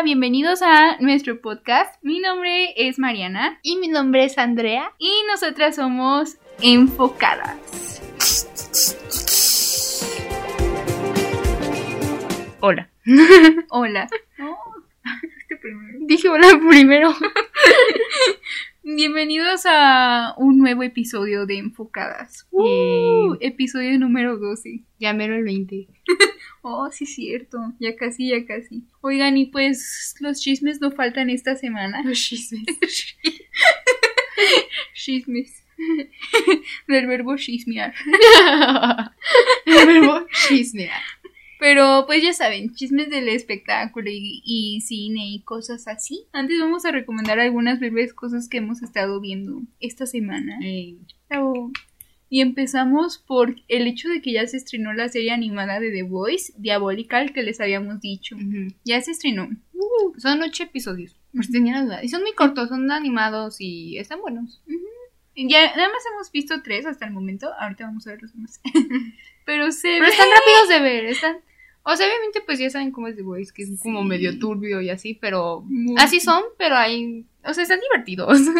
Hola, bienvenidos a nuestro podcast. Mi nombre es Mariana Y mi nombre es Andrea. y nosotras somos enfocadas. Hola. Hola. este primero. Dije hola primero. Bienvenidos a un nuevo episodio de Enfocadas. Uh, episodio número 12. Ya mero el 20. Oh, sí, cierto. Ya casi, ya casi. Oigan, y pues los chismes no faltan esta semana. Los chismes. Chismes. Del verbo chismear. el verbo chismear. Pero pues ya saben, chismes del espectáculo y, y cine y cosas así. Antes vamos a recomendar algunas breves cosas que hemos estado viendo esta semana. Bravo. Y empezamos por el hecho de que ya se estrenó la serie animada de The Voice, Diabolical, que les habíamos dicho. Ya se estrenó. Son ocho episodios. Por si tenían duda. Y son muy cortos, son animados y están buenos. Ya, nada más hemos visto tres hasta el momento. Ahorita vamos a ver los demás. Pero se Pero están rápidos de ver. Están. O sea, obviamente, pues ya saben cómo es The Voice, que es como medio turbio y así, pero. Muy- Así son, pero hay. O sea, están divertidos.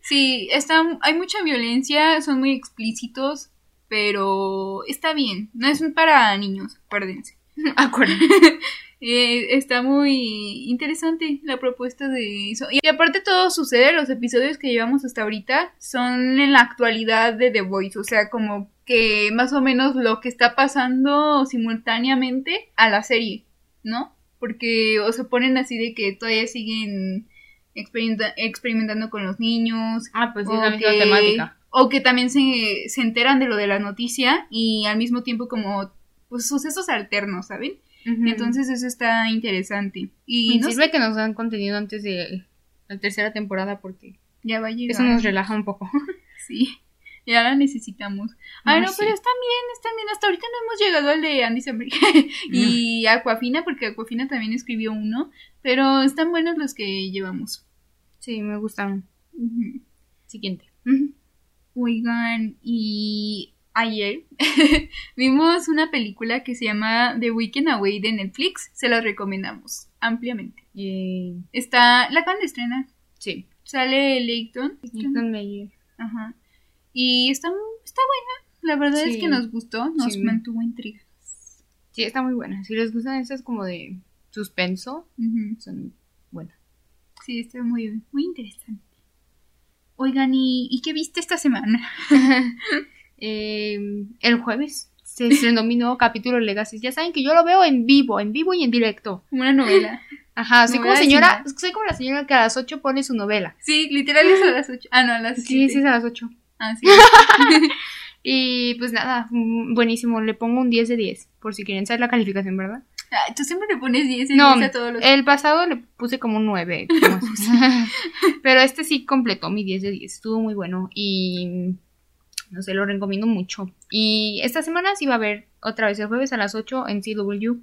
Sí, está, hay mucha violencia, son muy explícitos, pero está bien. No es para niños, acuérdense. Acuérdense. Eh, está muy interesante la propuesta de eso. Y aparte todo sucede, los episodios que llevamos hasta ahorita son en la actualidad de The Voice, o sea, como que más o menos lo que está pasando simultáneamente a la serie, ¿no? Porque o se ponen así de que todavía siguen experimenta- experimentando con los niños. Ah, pues es la misma que- temática. O que también se, se enteran de lo de la noticia y al mismo tiempo como pues sucesos alternos, ¿saben? Entonces eso está interesante. Y Y no sirve que nos dan contenido antes de la tercera temporada porque ya va a llegar. eso nos relaja un poco. Sí, ya la necesitamos. Ay, no, sí. pero están bien, están bien. Hasta ahorita no hemos llegado al de Andy Samberg y Aquafina, porque Aquafina también escribió uno. Pero están buenos los que llevamos. Sí, me gustan. Ujú. Siguiente. Oigan, y ayer vimos una película que se llama The Weekend Away de Netflix. Se la recomendamos ampliamente. Está, la acaban de estrenar. Sí. Sale Leighton. Ethan Meyer. Ajá. Y está, está buena. La verdad es que nos gustó, nos Sí. mantuvo intriga. Sí, está muy buena. Si les gustan esas como de suspenso, son buenas. Sí, está muy, muy interesante. Oigan, ¿y, ¿y qué viste esta semana? Eh, el jueves se estrenó mi nuevo capítulo Legacy. Ya saben que yo lo veo en vivo, en vivo y en directo. Una novela. Ajá, soy como Novela de señora, soy como la señora que a las 8 pone su novela. Sí, literal es a las 8. Ah, no, a las 7. Sí, sí, es a las 8. Ah, sí. Y pues nada, mm, buenísimo. Le pongo un 10 de 10, por si quieren saber la calificación, ¿verdad? Tú siempre le pones 10 y No, 10 a todos los... el pasado le puse como un 9. como así. Pero este sí completó mi 10 de 10. Estuvo muy bueno y no sé, lo recomiendo mucho. Y esta semana sí va a haber otra vez el jueves a las 8 en CW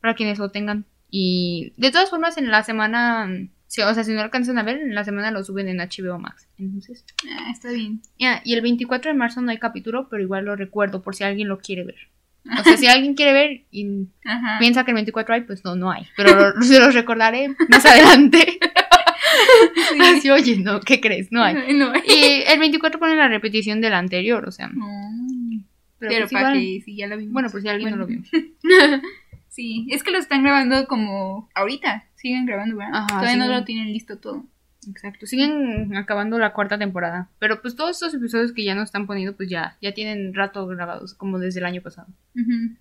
para quienes lo tengan. Y de todas formas en la semana, sí, o sea, si no alcanzan a ver, en la semana lo suben en HBO Max. Entonces, Ah, está bien. ya, y el 24 de marzo no hay capítulo, pero igual lo recuerdo por si alguien lo quiere ver. O sea, si alguien quiere ver y Ajá. piensa que el 24 hay, pues no, no hay. Pero se los recordaré más adelante. Sí. Así, oye, no, ¿qué crees? No hay. No. Y el 24 pone la repetición del anterior, o sea. Mm. Pero, Pero pues para igual- que si ya la vimos. Bueno, pues si alguien Bueno. no lo vio. Sí, es que lo están grabando como ahorita. Siguen grabando, ¿verdad? Ajá, Todavía no lo tienen listo todo. Exacto. Siguen acabando la cuarta temporada. Pero pues todos estos episodios que ya no están poniendo, pues ya, ya tienen rato grabados, como desde el año pasado. Ujú.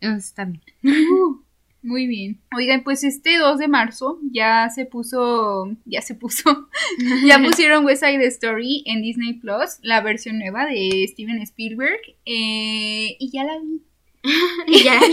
Entonces está bien. Uh, Muy bien. Oigan, pues este 2 de marzo ya se puso, ya se puso, ya pusieron West Side Story en Disney Plus, la versión nueva de Steven Spielberg, eh, y ya la vi. Y ya.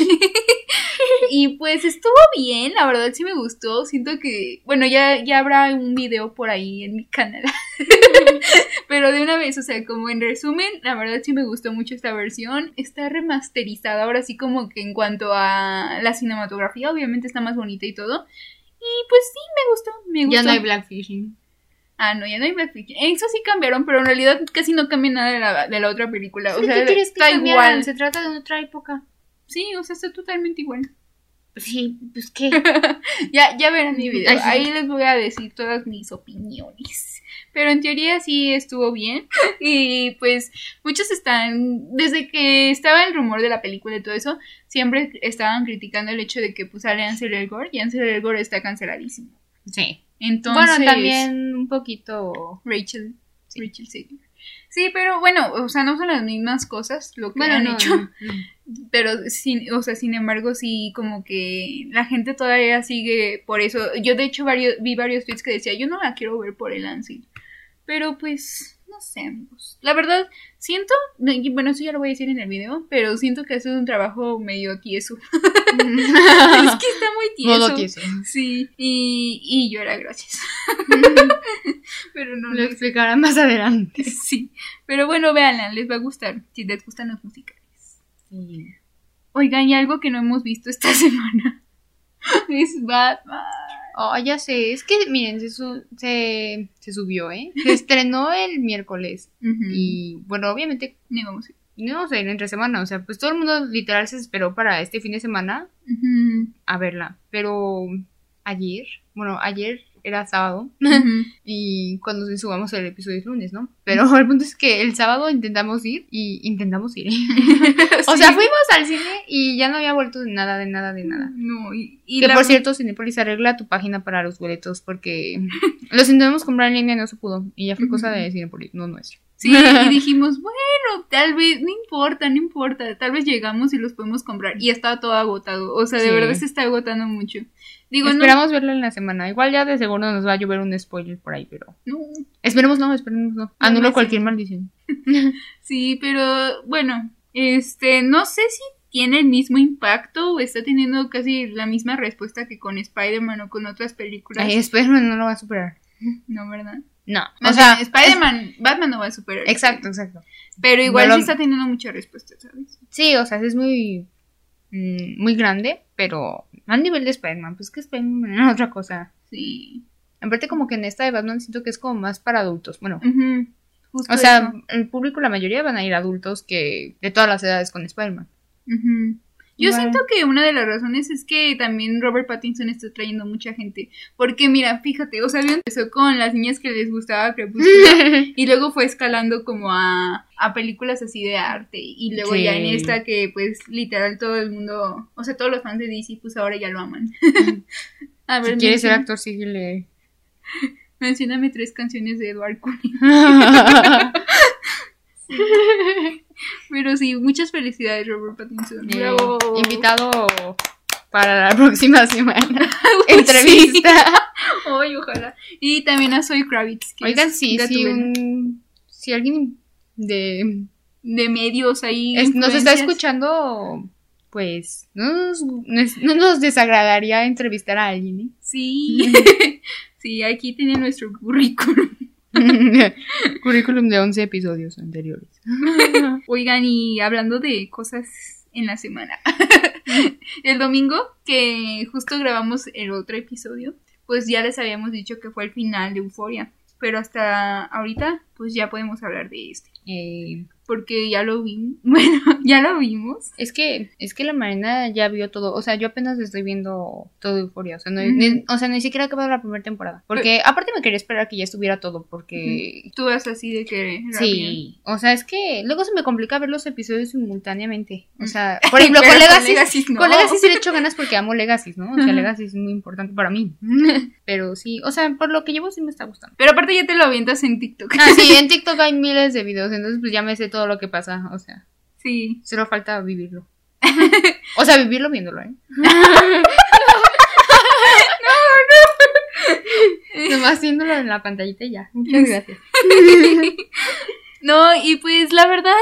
Y pues estuvo bien, la verdad sí me gustó. Siento que, bueno, ya, ya habrá un video por ahí en mi canal. Pero de una vez, o sea, como en resumen, la verdad sí me gustó mucho esta versión. Está remasterizada ahora sí como que en cuanto a la cinematografía, obviamente está más bonita y todo. Y pues sí, me gustó, me gustó. ya no hay Blackfishing. Ah, no, ya no hay Blackfishing. Eso sí cambiaron, pero en realidad casi no cambia nada de la, de la otra película. O sea, ¿Qué quieres que está cambiaran? igual. Se trata de otra época. Sí, o sea, está totalmente igual. Sí, pues qué. ya, ya verán mi video. Ahí les voy a decir todas mis opiniones. Pero en teoría sí estuvo bien. Y pues muchos están, desde que estaba el rumor de la película y todo eso, siempre estaban criticando el hecho de que pues sale Ansel Elgort y Ansel Elgort está canceladísimo. Sí. Entonces, Bueno, también un poquito. Rachel, Rachel Zegler. Sí, pero bueno, o sea, no son las mismas cosas lo que Bueno, han no, hecho. no, no. Pero, sin, o sea, sin embargo, sí, como que la gente todavía sigue por eso. Yo, de hecho, varios, vi varios tweets que decía, yo no la quiero ver por el Ansel. Pero, pues, no sé. La verdad, siento, y bueno, eso ya lo voy a decir en el video, pero siento que hace un trabajo medio tieso. es que está muy tieso. Modo tieso. Sí, y, y llora, gracias. pero no Lo les explicará más adelante. Sí, pero bueno, véanla, les va a gustar, si les gustan los musicales. Oigan, y algo que no hemos visto esta semana es Batman. Oh, ya sé, es que miren, se, su- se, se subió, ¿eh? Se estrenó el miércoles. Y Y bueno, obviamente ni vamos a ir. no sé, entre semana, o sea, pues todo el mundo literal se esperó para este fin de semana a verla. Pero ayer, bueno, ayer era sábado y cuando subamos el episodio es lunes, ¿no? Pero el punto es que el sábado intentamos ir y intentamos ir. O Sí. sea, fuimos al cine y ya no había vuelto de nada, de nada, de nada. No, y, y que la- por cierto, Cinepolis arregla tu página para los boletos porque los intentamos comprar en línea y no se pudo. Y ya fue cosa de Cinepolis, no nuestro. Sí, y dijimos, bueno, tal vez, no importa, no importa, tal vez llegamos y los podemos comprar. Y estaba todo agotado, o sea, de Sí. verdad se está agotando mucho. Digo, no, Esperamos verla en la semana. Igual ya de seguro nos va a llover un spoiler por ahí, pero... no, Esperemos no, esperemos no. Anulo no, cualquier maldición. Sí, pero bueno, este, no sé si tiene el mismo impacto o está teniendo casi la misma respuesta que con Spider-Man o con otras películas. Ay, Spider-Man no lo va a superar. No, ¿verdad? No. O sea, bien, Spider-Man, Batman no va a superar. Exacto, exacto. Pero igual No lo- sí está teniendo mucha respuesta, ¿sabes? Sí, o sea, es muy... mm, muy grande, pero a nivel de Spider-Man, pues que Spider-Man es otra cosa. Sí. Aparte como que en esta de Batman siento que es como más para adultos. Bueno, justo o sea, eso. el público, la mayoría van a ir adultos que de todas las edades con Spider-Man. Yo siento que una de las razones es que también Robert Pattinson está trayendo mucha gente. Porque mira, fíjate, o sea, empezó con las niñas que les gustaba Crepúsculo y luego fue escalando como a, a películas así de arte. Y luego Sí. ya en esta que pues literal todo el mundo, o sea, todos los fans de DC pues ahora ya lo aman. a si ver, quieres ser actor, síguele. mencióname tres canciones de Edward Cullen. Pero sí, muchas felicidades Robert Pattinson. Eh, Bravo. Invitado para la próxima semana. Uy, Entrevista. sí. Ay, ojalá. Y también a Zoe Kravitz. que Oigan, sí, un- si alguien de De medios ahí. es- nos está escuchando, pues no nos, nos- no nos desagradaría entrevistar a alguien. ¿eh? Sí. sí, aquí tiene nuestro currículum. Currículum de 11 episodios anteriores. Oigan, y hablando de cosas en la semana. el domingo, que justo grabamos el otro episodio, pues ya les habíamos dicho que fue el final de Euforia. Pero hasta ahorita, pues ya podemos hablar de este. Eh, Porque ya lo vimos. Bueno, ya lo vimos. es que es que la Marina ya vio todo, o sea, yo apenas estoy viendo todo Euforia, o sea, no, ni, o sea, ni siquiera acabado la primera temporada, porque aparte me quería esperar que ya estuviera todo, porque Tú vas así de que. rápido. Sí, o sea, es que luego se me complica ver los episodios simultáneamente. O sea, por ejemplo, con Legacy, Legacy no. con Legacy sí le echo ganas porque amo Legacy, ¿no? O sea. Legacy es muy importante para mí. Pero sí, o sea, por lo que llevo sí me está gustando. Pero aparte ya te lo avientas en TikTok. Ah, sí, en TikTok hay miles de videos, entonces pues ya me sé todo lo que pasa, o sea, Sí. solo falta vivirlo. O sea, vivirlo viéndolo, ¿eh? Nomás haciéndolo en la pantallita y ya. Muchas gracias. No, y pues la verdad,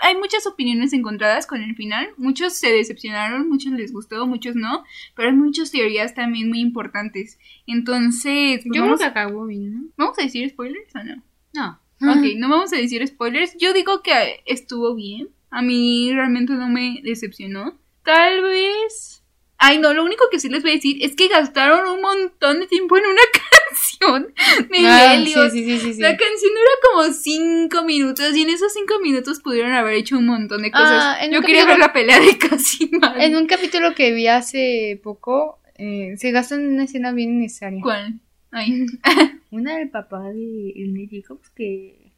hay muchas opiniones encontradas con el final. Muchos se decepcionaron, muchos les gustó, muchos no. Pero hay muchas teorías también muy importantes. Entonces, pues, Yo creo vamos, que acabó bien, ¿no? ¿vamos a decir spoilers o no? No. Ok, no vamos a decir spoilers. Yo digo que estuvo bien. A mí realmente no me decepcionó. Tal vez. Ay, no, lo único que sí les voy a decir es que gastaron un montón de tiempo en una canción. Miguel Ah, Elliot. sí, sí, sí. La canción dura como cinco minutos y en esos cinco minutos pudieron haber hecho un montón de cosas. Ah, Yo quería ver la pelea de Casimán. En un capítulo que vi hace poco, eh, se gasta en una escena bien necesaria. ¿Cuál? Ay. Una del papá de médico pues, que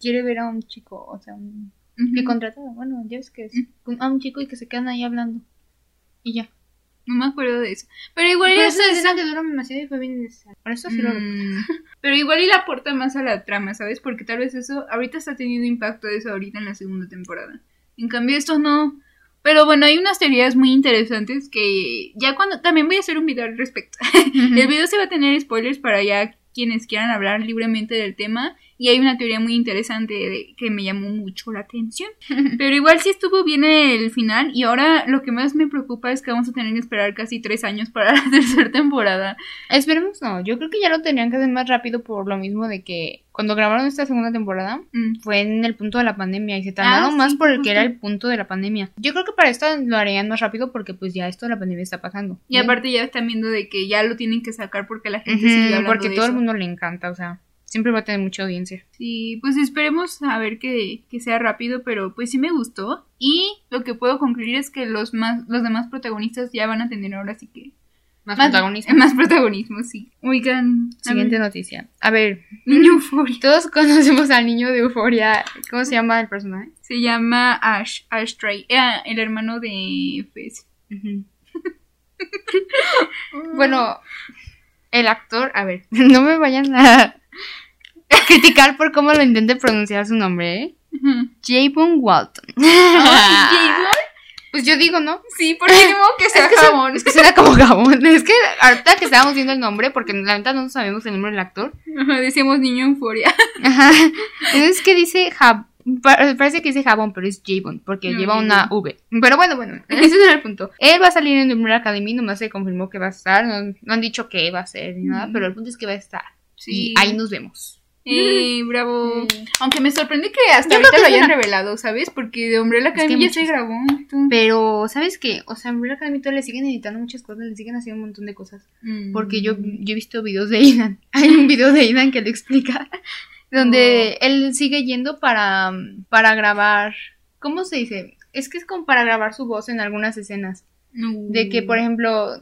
quiere ver a un chico, o sea, un- que Ujú. contrata, bueno, ya ves que es a un chico y que se quedan ahí hablando. Y ya. No me acuerdo de eso. Pero igual Pero esa escena que duró demasiado y fue bien necesaria. Por eso sí lo. Mm, Pero igual y la aporta más a la trama, ¿sabes? Porque tal vez eso ahorita está teniendo impacto eso ahorita en la segunda temporada. En cambio esto no. Pero bueno, hay unas teorías muy interesantes que ya cuando también voy a hacer un video al respecto. El video se va a tener spoilers para ya quienes quieran hablar libremente del tema y hay una teoría muy interesante de- que me llamó mucho la atención. Pero igual sí estuvo bien el final y ahora lo que más me preocupa es que vamos a tener que esperar casi tres años para la tercera temporada. Esperemos no, yo creo que ya lo tenían que hacer más rápido por lo mismo de que cuando grabaron esta segunda temporada Mm. fue en el punto de la pandemia y se tardaron Ah, más sí, por el que era el punto de la pandemia. Yo creo que para esto lo harían más rápido porque pues ya esto de la pandemia está pasando. Y aparte ya están viendo de que ya lo tienen que sacar porque la gente Ujú, sigue hablando porque de todo el mundo le encanta, o sea, siempre va a tener mucha audiencia. Sí, pues esperemos a ver que, que sea rápido, pero pues sí me gustó. Y lo que puedo concluir es que los más, los demás protagonistas ya van a tener ahora sí que Más, más protagonista. Más protagonismo, sí. Oigan, Siguiente noticia. A ver, niño Euforia. todos conocemos al niño de Euforia. ¿Cómo se llama el personaje? Se llama Ash, Ash Trey, eh, el hermano de Fez. Bueno, el actor, a ver, no me vayan a criticar por cómo lo intente pronunciar su nombre, ¿eh? Javon Walton. Ay, ¿Javon? Pues yo digo, ¿no? Sí, porque ni modo que sea Es que, jabón. suena, es que suena como jabón. Es que ahorita que estábamos viendo el nombre, porque la verdad no sabemos el nombre del actor. Ajá, Decíamos niño Euforia. Ajá. Entonces que dice jab pa- Parece que dice jabón, pero es Javon, porque No, lleva una V. Pero bueno, bueno, ese no es el punto. Él va a salir en Umbrella Academy, nomás se confirmó que va a estar. No, no han dicho qué va a ser ni nada, Mm. pero el punto es que va a estar. Sí. Y ahí nos vemos. Eh, bravo. Aunque me sorprende que hasta Yo ahorita que lo hayan una- revelado, ¿sabes? Porque de Umbrella Es que Academy ya muchos- se grabó. Pero, ¿sabes qué? O sea, Umbrella Academy todavía le siguen editando muchas cosas, le siguen haciendo un montón de cosas. Mm. Porque yo, yo he visto videos de Idan. Hay un video de Idan que lo explica. Donde él sigue yendo para, para grabar. ¿Cómo se dice? Es que es como para grabar su voz en algunas escenas. De que, por ejemplo,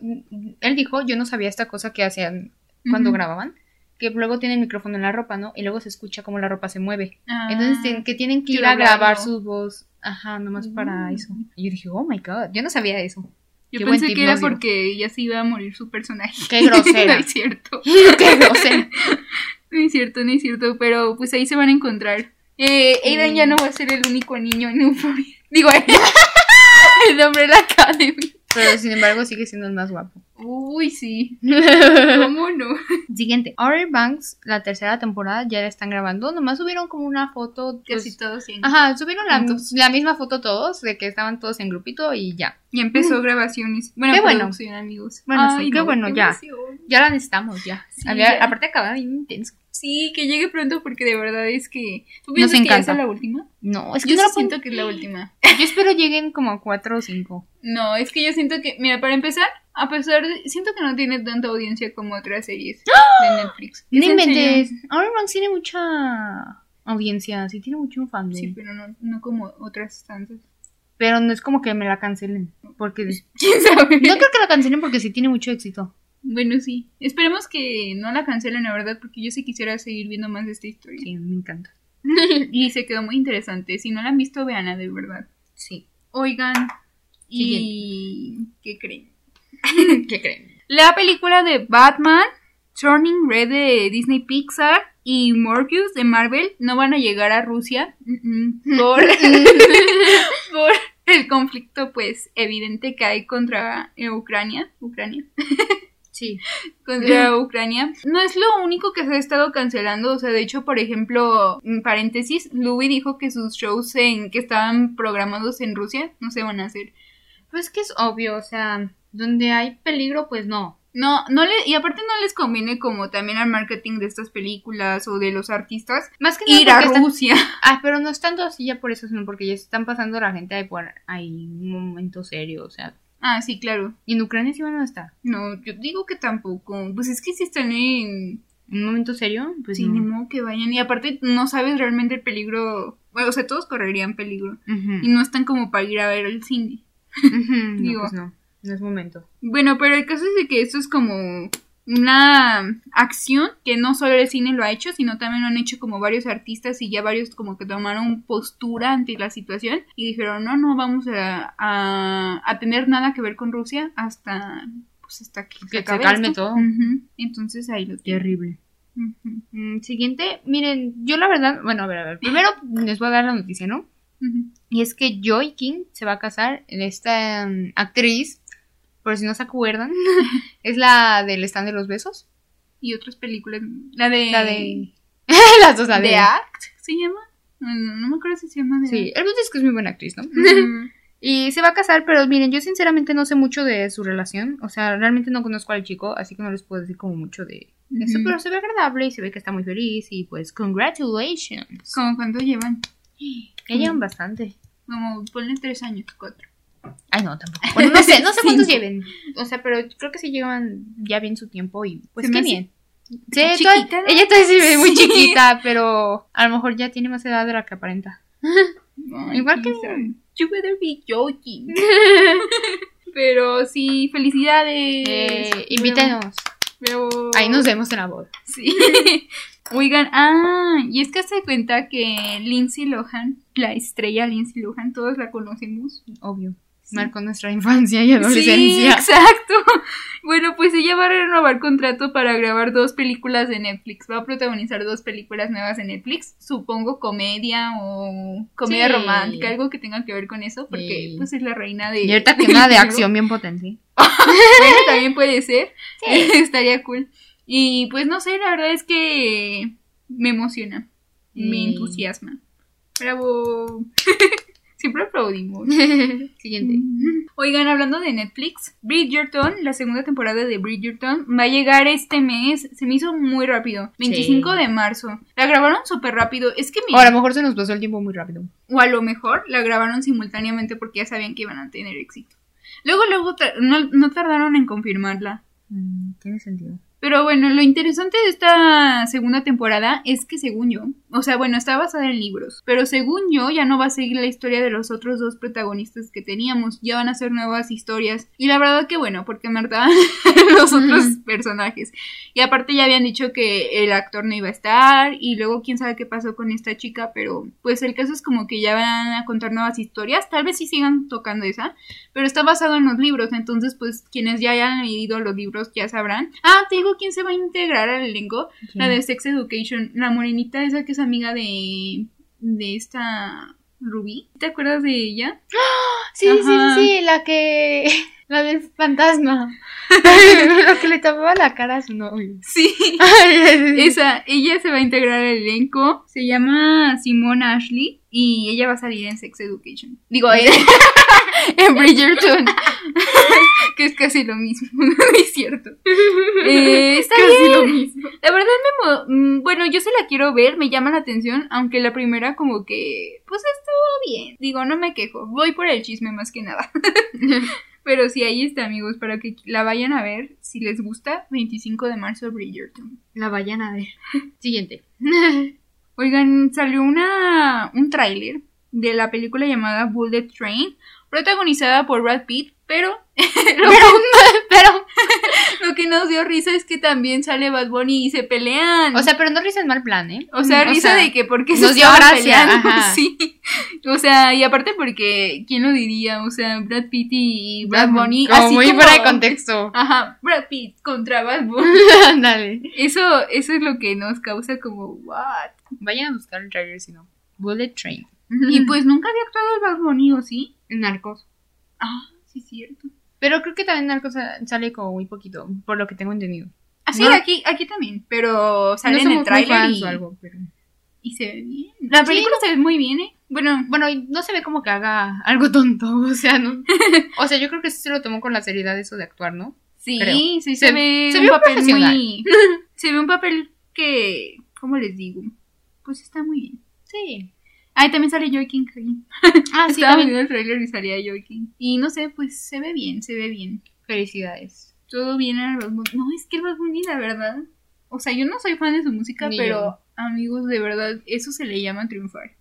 él dijo, yo no sabía esta cosa que hacían cuando grababan. Que luego tiene el micrófono en la ropa, ¿no? Y luego se escucha cómo la ropa se mueve. Ah, Entonces, que tienen que ir a grabar su voz. Ajá, nomás para eso. Y yo dije, oh my god, yo no sabía eso. Yo qué pensé que era porque ya se iba a morir su personaje. Qué grosera. no es cierto. Qué grosero. No es cierto, no es cierto. Pero pues ahí se van a encontrar. Eh, Aidan Mm. ya no va a ser el único niño en Euphoria. Digo, el nombre de la Academy. Pero sin embargo sigue siendo el más guapo. Uy, sí. ¿Cómo no? Siguiente. Outer Banks, la tercera temporada, ya la están grabando. Nomás subieron como una foto. pues, Casi todos sí. Ajá, subieron la, misma foto todos, de que estaban todos en grupito y ya. Y empezó grabaciones. Bueno, Qué bueno. amigos. Bueno, sí, qué bueno, ya. emoción. Ya la necesitamos, ya. Sí, Había- ya. Aparte acaba bien intenso. Sí, que llegue pronto porque de verdad es que... ¿Tú Nos piensas que ya encanta. es la última? No, es que Yo no sí siento que es la última. Yo espero lleguen como cuatro o cinco. No, es que yo siento que... Mira, para empezar, a pesar de... Siento que no tiene tanta audiencia como otras series de Netflix. No inventes. Outer Banks tiene mucha audiencia, sí tiene mucho fan. Sí, pero no, no como otras tantas. Pero no es como que me la cancelen. Porque. ¿Quién sabe? No creo que la cancelen porque sí tiene mucho éxito. Bueno, sí. Esperemos que no la cancelen, la verdad, porque yo sí quisiera seguir viendo más de esta historia. Sí, me encanta. y se quedó muy interesante. Si no la han visto, veanla de verdad. Sí. Oigan, ¿y qué creen? ¿Qué creen? La película de Batman, Turning Red de Disney Pixar y Morbius de Marvel no van a llegar a Rusia por, por el conflicto pues evidente que hay contra eh, Ucrania, Ucrania, Sí. contra Ucrania. No es lo único que se ha estado cancelando, o sea, de hecho, por ejemplo, en paréntesis, Louis dijo que sus shows en que estaban programados en Rusia no se van a hacer. Pues que es obvio, o sea, donde hay peligro, pues no. No, no le, y aparte no les conviene como también al marketing de estas películas o de los artistas Más que ir a están- Rusia. Ah, pero no es tanto así ya por eso, sino porque ya se están pasando la gente ahí por ahí un momento serio, o sea. Ah, sí, claro. ¿Y en Ucrania sí van a estar? No, yo digo que tampoco. Pues es que si están en, un momento serio, pues sí, no. ni modo que vayan. Y aparte no sabes realmente el peligro. Bueno, o sea, todos correrían peligro. Y no están como para ir a ver el cine. Ujú, no, digo. pues no, no es momento. Bueno, pero el caso es de que esto es como una acción que no solo el cine lo ha hecho, sino también lo han hecho como varios artistas y ya varios como que tomaron postura ante la situación y dijeron, no, no vamos a, a, a tener nada que ver con Rusia hasta, pues hasta que, Que se acabe calme esto". todo. Entonces ahí lo. Terrible. Mm, siguiente, miren, yo la verdad, bueno, a ver, a ver, primero les voy a dar la noticia, ¿no? Y es que Joy King se va a casar, esta mm, actriz, por si no se acuerdan, es la del stand de los besos. Y otras películas, la de... La de... Las dos, la de... Act, ¿se llama? No, no, me acuerdo si se llama The Sí, el punto es que es muy buena actriz, ¿no? Y se va a casar, pero miren, yo sinceramente no sé mucho de su relación. O sea, realmente no conozco al chico, así que no les puedo decir como mucho de eso. Pero se ve agradable y se ve que está muy feliz. Y pues, congratulations. ¿Cómo cuánto llevan? Ya llevan bastante. Como ponle tres años, cuatro. Ay, no, tampoco. Bueno, no sé, no sé cuántos lleven. O sea, pero creo que sí llevan ya bien su tiempo y pues qué bien. Sí, ella todavía se ve muy Sí. chiquita, pero a lo mejor ya tiene más edad de la que aparenta. Ay, Igual que-. You better be joking. Pero sí, felicidades. Eh, invítenos. Pero- Ahí nos vemos en la boda. Sí. Oigan, ah, y es que se cuenta que Lindsay Lohan, la estrella Lindsay Lohan, todos la conocemos. Obvio. Sí. Marcó nuestra infancia y Sí, adolescencia. exacto. Bueno, pues ella va a renovar contrato para grabar dos películas de Netflix. Va a protagonizar dos películas nuevas de Netflix. Supongo comedia o comedia Sí. romántica, algo que tenga que ver con eso, porque Sí. pues es la reina de. Y ahorita del una de acción bien potente. Bueno, también puede ser. Sí. Estaría cool. Y pues no sé, la verdad es que me emociona. Me Sí. entusiasma. Bravo. Siempre aplaudimos. Siguiente. Oigan, hablando de Netflix, Bridgerton, la segunda temporada de Bridgerton, va a llegar este mes. Se me hizo muy rápido. 25 Sí. de marzo. La grabaron súper rápido. Es que O mira, a lo mejor se nos pasó el tiempo muy rápido. o a lo mejor la grabaron simultáneamente porque ya sabían que iban a tener éxito. Luego, luego, no, no tardaron en confirmarla. Mm, tiene sentido. Pero bueno, lo interesante de esta segunda temporada es que según yo, o sea, bueno, está basada en libros, pero según yo ya no va a seguir la historia de los otros dos protagonistas que teníamos, ya van a ser nuevas historias. Y la verdad que bueno, porque me hartaban los otros personajes. Y aparte ya habían dicho que el actor no iba a estar y luego quién sabe qué pasó con esta chica, pero pues el caso es como que ya van a contar nuevas historias, tal vez sí sigan tocando esa, pero está basado en los libros, entonces pues quienes ya hayan leído los libros ya sabrán. Ah, te digo quién se va a integrar al elenco, la de Sex Education, la morenita esa que es amiga de de esta Ruby. ¿Te acuerdas de ella? Sí, sí, sí, Ajá. sí, la que. La del fantasma. Lo que le tapaba la cara a su novio. Sí. Esa, ella se va a integrar al elenco. Se llama Simone Ashley y ella va a salir en Sex Education. Digo, en, en Bridgerton. que es casi lo mismo, no es cierto. Eh, está Casi bien. lo mismo. La verdad me... mm, Bueno, yo se la quiero ver, me llama la atención, aunque la primera como que... Pues estuvo bien. Digo, no me quejo. Voy por el chisme más que nada. Pero sí, ahí está, amigos, para que la vayan a ver. Si les gusta, 25 de marzo, Bridgerton. La vayan a ver. Siguiente. Oigan, salió una un tráiler de la película llamada Bullet Train, protagonizada por Brad Pitt, pero lo, Pero, pero. lo que nos dio risa es que también sale Bad Bunny y se pelean. O sea, pero no risa en mal plan, ¿eh? O sea, Mm, risa de que porque se nos dio estaban gracia, peleando, sí. O sea, y aparte porque quién lo diría, o sea, Brad Pitt y Brad Bunny Como así muy como- fuera de contexto. Ajá, Brad Pitt contra Bad Bunny. Ándale. Eso eso es lo que nos causa como what? Vayan a buscar el trailer si no. Bullet Train. Y pues nunca había actuado el Bad Bunny, ¿o sí? Narcos. Ah, sí cierto. Pero creo que también Narcos sa- sale como muy poquito, por lo que tengo entendido. Ah, sí, No- aquí, aquí también, pero sale no en el tráiler y, o algo, pero... y se ve bien. La Sí, película se ve muy bien, ¿eh? Bueno, Bueno, no se ve como que haga algo tonto, o sea, no. O sea, yo creo que sí se lo tomó con la seriedad eso de actuar, ¿no? sí, creo. sí se, Se- ve se un ve papel profesional. muy... se ve un papel que... ¿Cómo les digo? Pues está muy bien. Sí. Ah, y también sale Joy King ahí. Ah, sí, Estaba viendo el trailer y salía Joy King. Y no sé, pues se ve bien, se ve bien. Felicidades. Todo bien en el Bad Bunny. No, es que el Bad Bunny, la verdad... O sea, yo no soy fan de su música, Ni pero yo. amigos, de verdad, eso se le llama triunfar.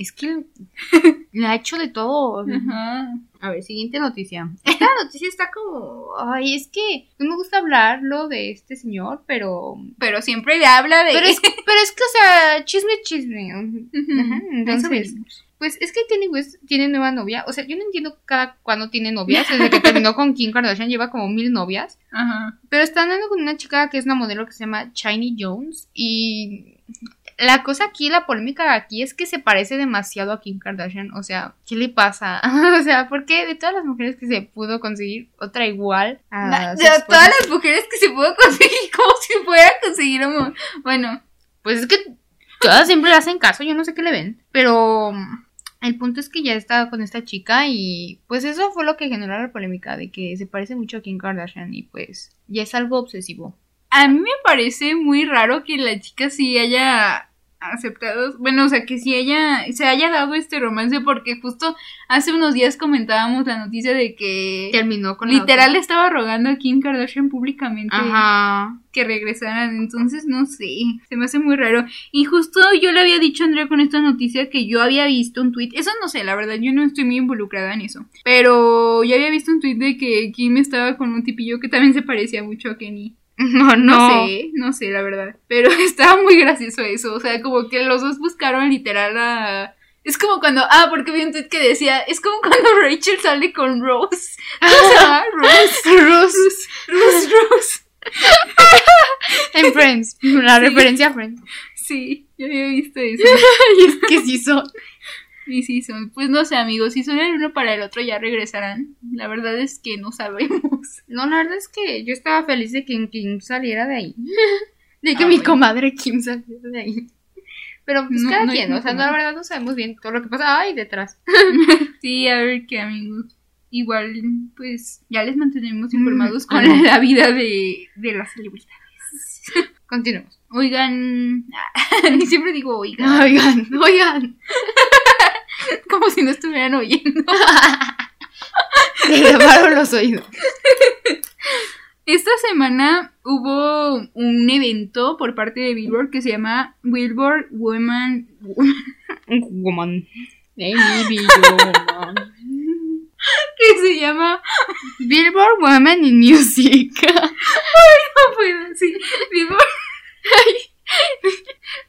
Es que le ha hecho de todo. Ajá. A ver, siguiente noticia. Esta noticia está como. Ay, es que no me gusta hablarlo de este señor, pero. Pero siempre le habla de... Pero es, pero es que, o sea, chisme, chisme. Ajá, entonces, pues es que Kanye West tiene nueva novia. O sea, yo no entiendo cada cuándo tiene novias. Desde que terminó con Kim Kardashian lleva como mil novias. Ajá. Pero está andando con una chica que es una modelo que se llama Shiny Jones. Y la cosa aquí, la polémica aquí es que se parece demasiado a Kim Kardashian. O sea, ¿qué le pasa? o sea, ¿por qué de todas las mujeres que se pudo conseguir otra igual a de esposa? todas las mujeres que se pudo conseguir, como si fuera a conseguir un... Bueno, Pues es que todas siempre le hacen caso, yo no sé qué le ven. Pero mm, el punto es que ya estaba con esta chica y pues eso fue lo que generó la polémica de que se parece mucho a Kim Kardashian y pues ya es algo obsesivo. a mí me parece muy raro que la chica sí haya aceptado, bueno, o sea, que sí ella se haya dado este romance porque justo hace unos días comentábamos la noticia de que Terminó con la literal le estaba rogando a Kim Kardashian públicamente. Ajá. que regresaran, entonces no sé, se me hace muy raro. Y justo yo le había dicho a Andrea con esta noticia que yo había visto un tweet, eso no sé, la verdad, yo no estoy muy involucrada en eso, pero yo había visto un tweet de que Kim estaba con un tipillo que también se parecía mucho a Kenny. No, No, no. sé, no sé, la verdad. Pero estaba muy gracioso eso. O sea, como que los dos buscaron literal a. Es como cuando. Ah, porque vi un tweet que decía. Es como cuando Rachel sale con Rose. O sea, Rose. Rose Rose, Rose. en Friends, la Sí. referencia a Friends. Sí, yo había visto eso. Y es que sí son. Y sí, son. Pues no sé, amigos. Si son el uno para el otro, ya regresarán. La verdad es que no sabemos. No, la verdad es que yo estaba feliz de que Kim saliera de ahí. De que Ah, mi bueno. comadre Kim saliera de ahí. Pero pues No, cada no quien, o sea, como- la verdad no sabemos bien todo lo que pasa ahí detrás. Sí, a ver qué, amigos. Igual, pues ya les mantenemos Mm, informados con ajá. la vida de, de las celebridades. Continuemos. Oigan, y siempre digo oigan, Oigan, oigan. Como si no estuvieran oyendo. Se llamaron los oídos. Esta semana hubo un evento por parte de Billboard que se llama Billboard Women Woman. Woman. que se llama Billboard Women in Music. no puedo, sí, Billboard,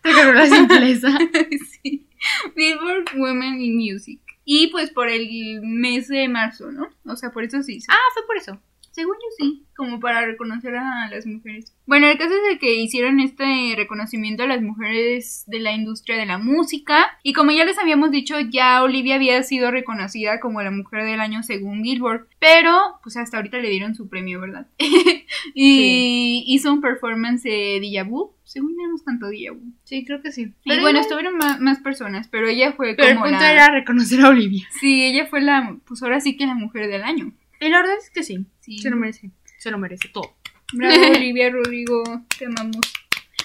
Te agarró la simpleza. sí, Billboard Women in Music. Y pues por el mes de marzo, ¿no? O sea, por eso sí. Ah, fue por eso. Según yo sí, como para reconocer a las mujeres. Bueno, el caso es de que hicieron este reconocimiento a las mujeres de la industria de la música. Y como ya les habíamos dicho, ya Olivia había sido reconocida como la mujer del año según Billboard. Pero, pues hasta ahorita le dieron su premio, ¿verdad? y hizo un performance de Vu. Según ya nos cantó Deja Vu. Sí, creo que sí. Y bueno, estuvieron más, personas, pero ella fue Pero el como punto la... era reconocer a Olivia. Sí, ella fue la... Pues ahora sí que la mujer del año. Y la verdad es que sí. Sí. Se lo merece. Se lo merece todo. Bravo, Olivia Rodrigo, te amamos.